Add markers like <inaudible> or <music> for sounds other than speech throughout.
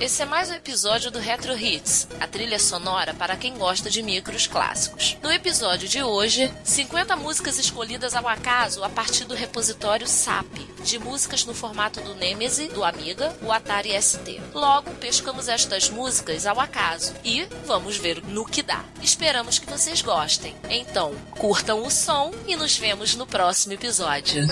esse é mais um episódio do Retro Hits, a trilha sonora para quem gosta de micros clássicos. No episódio de hoje, 50 músicas escolhidas ao acaso a partir do repositório SAP, de músicas no formato do Nemesis, do Amiga, o Atari ST. Logo, pescamos estas músicas ao acaso e vamos ver no que dá. Esperamos que vocês gostem. Então, curtam o som e nos vemos no próximo episódio.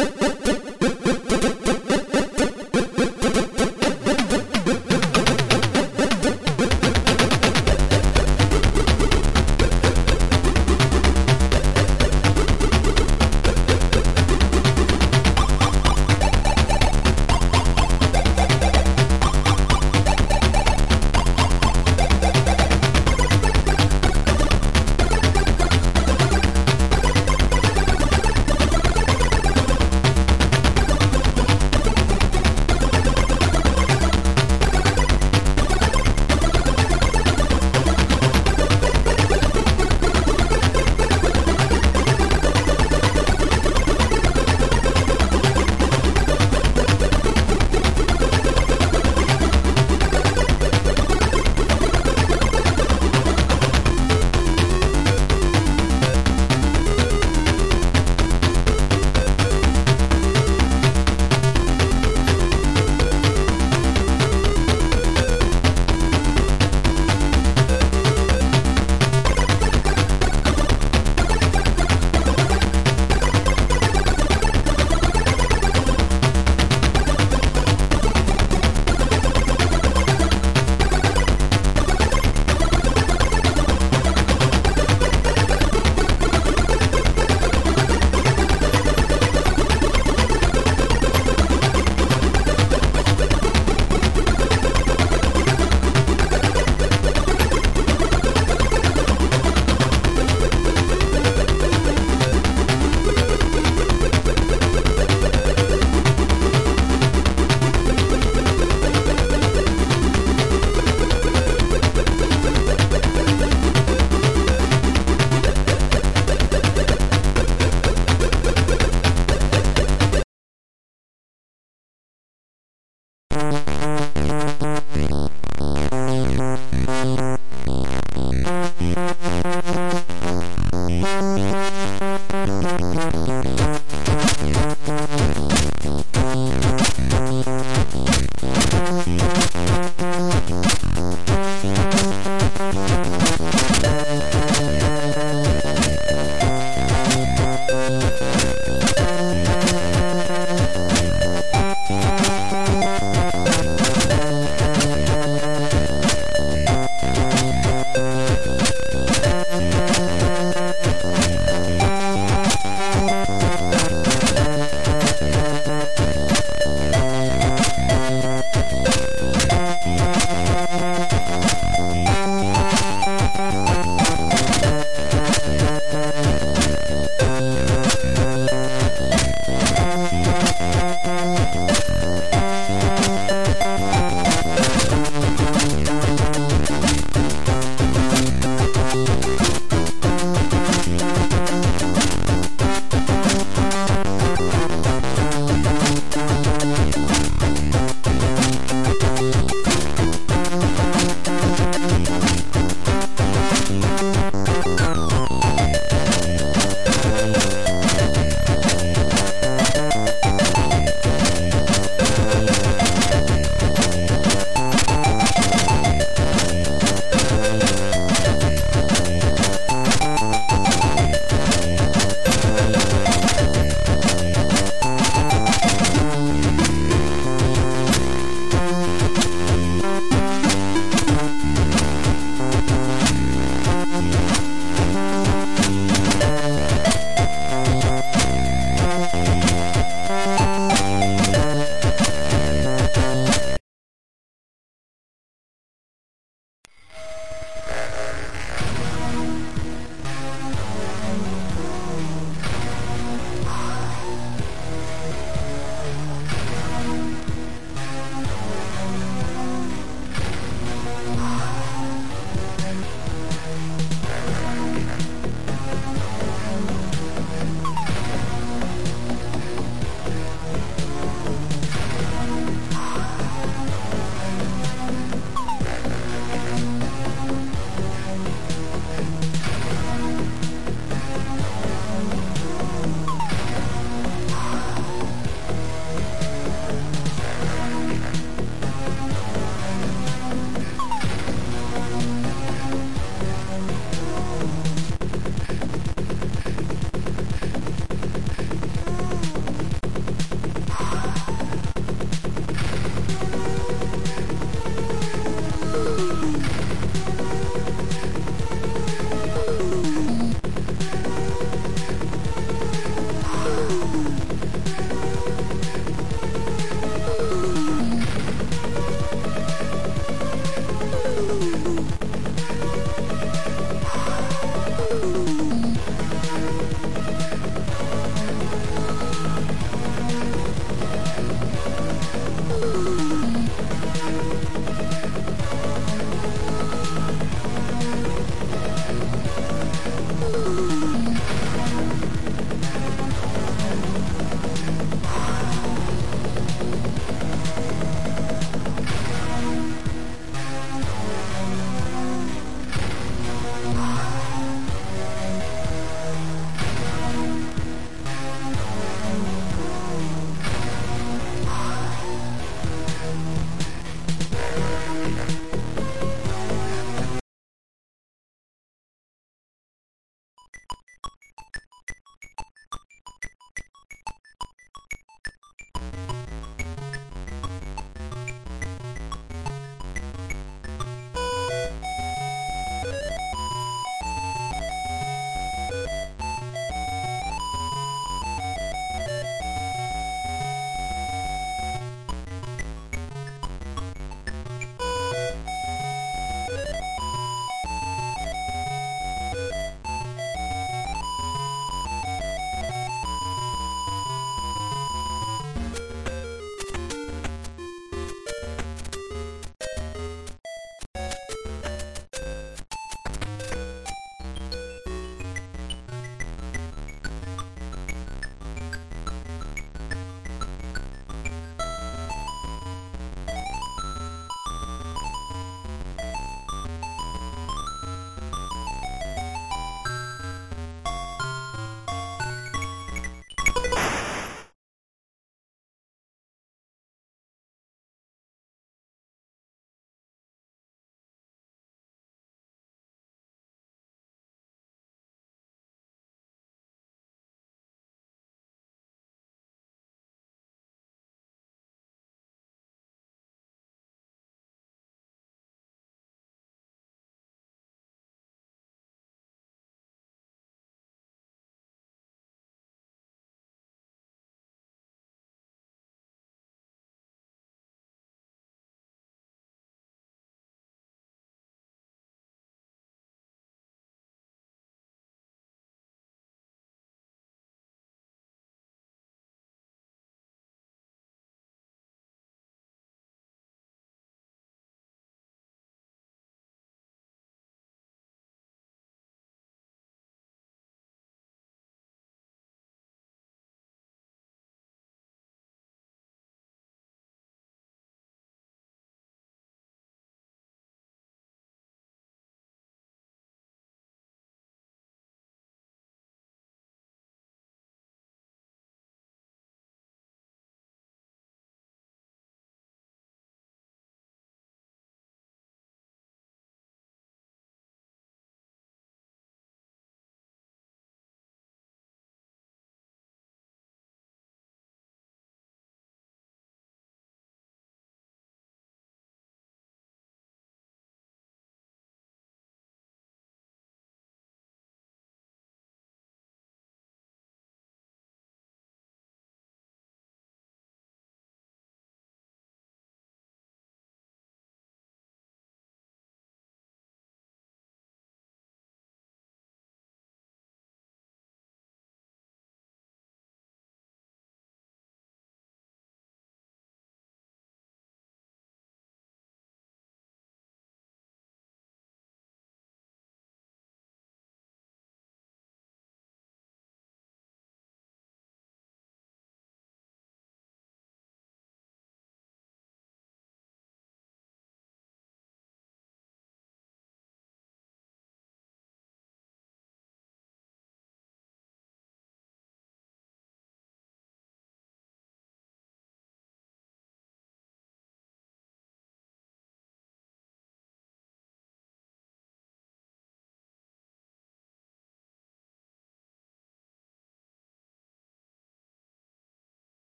Woof, <laughs> woof.